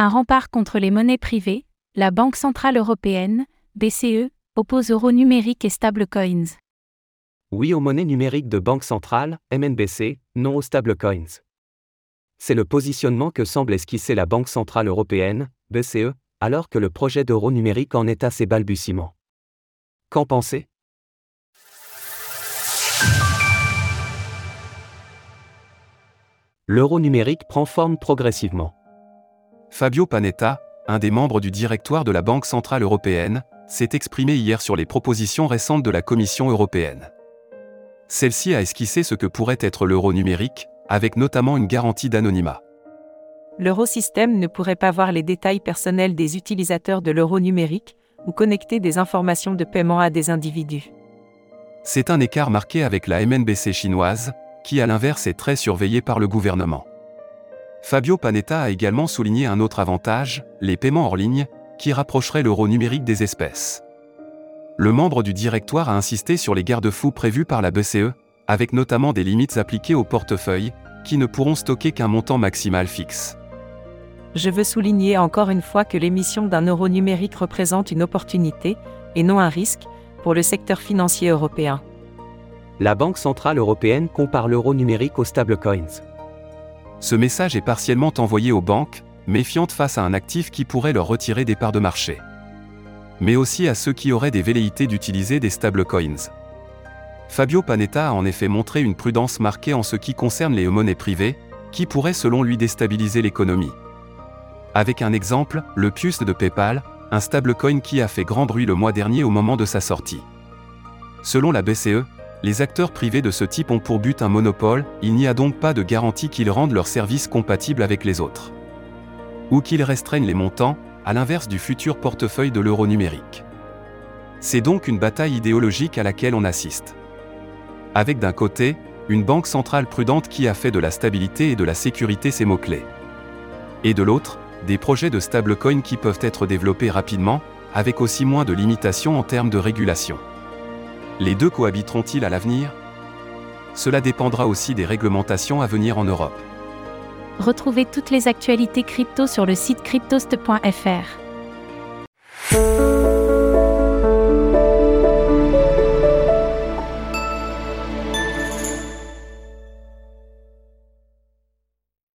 Un rempart contre les monnaies privées, la Banque Centrale Européenne, BCE, oppose euro numérique et stablecoins. Oui aux monnaies numériques de banque centrale, MNBC, non aux stablecoins. C'est le positionnement que semble esquisser la Banque Centrale Européenne, BCE, alors que le projet d'euro numérique en est à ses balbutiements. Qu'en pensez? L'euro numérique prend forme progressivement. Fabio Panetta, un des membres du directoire de la Banque Centrale Européenne, s'est exprimé hier sur les propositions récentes de la Commission européenne. Celle-ci a esquissé ce que pourrait être l'euro numérique, avec notamment une garantie d'anonymat. L'eurosystème ne pourrait pas voir les détails personnels des utilisateurs de l'euro numérique ou connecter des informations de paiement à des individus. C'est un écart marqué avec la MNBC chinoise, qui à l'inverse est très surveillée par le gouvernement. Fabio Panetta a également souligné un autre avantage, les paiements hors ligne, qui rapprocheraient l'euro numérique des espèces. Le membre du directoire a insisté sur les garde-fous prévus par la BCE, avec notamment des limites appliquées au portefeuille, qui ne pourront stocker qu'un montant maximal fixe. Je veux souligner encore une fois que l'émission d'un euro numérique représente une opportunité, et non un risque, pour le secteur financier européen. La Banque Centrale Européenne compare l'euro numérique aux stablecoins. Ce message est partiellement envoyé aux banques, méfiantes face à un actif qui pourrait leur retirer des parts de marché. Mais aussi à ceux qui auraient des velléités d'utiliser des stablecoins. Fabio Panetta a en effet montré une prudence marquée en ce qui concerne les monnaies privées, qui pourraient selon lui déstabiliser l'économie. Avec un exemple, le Pius de PayPal, un stablecoin qui a fait grand bruit le mois dernier au moment de sa sortie. Selon la BCE, les acteurs privés de ce type ont pour but un monopole, il n'y a donc pas de garantie qu'ils rendent leurs services compatibles avec les autres. Ou qu'ils restreignent les montants, à l'inverse du futur portefeuille de l'euro numérique. C'est donc une bataille idéologique à laquelle on assiste. Avec d'un côté, une banque centrale prudente qui a fait de la stabilité et de la sécurité ses mots-clés. Et de l'autre, des projets de stablecoin qui peuvent être développés rapidement, avec aussi moins de limitations en termes de régulation. Les deux cohabiteront-ils à l'avenir? Cela dépendra aussi des réglementations à venir en Europe. Retrouvez toutes les actualités crypto sur le site cryptost.fr.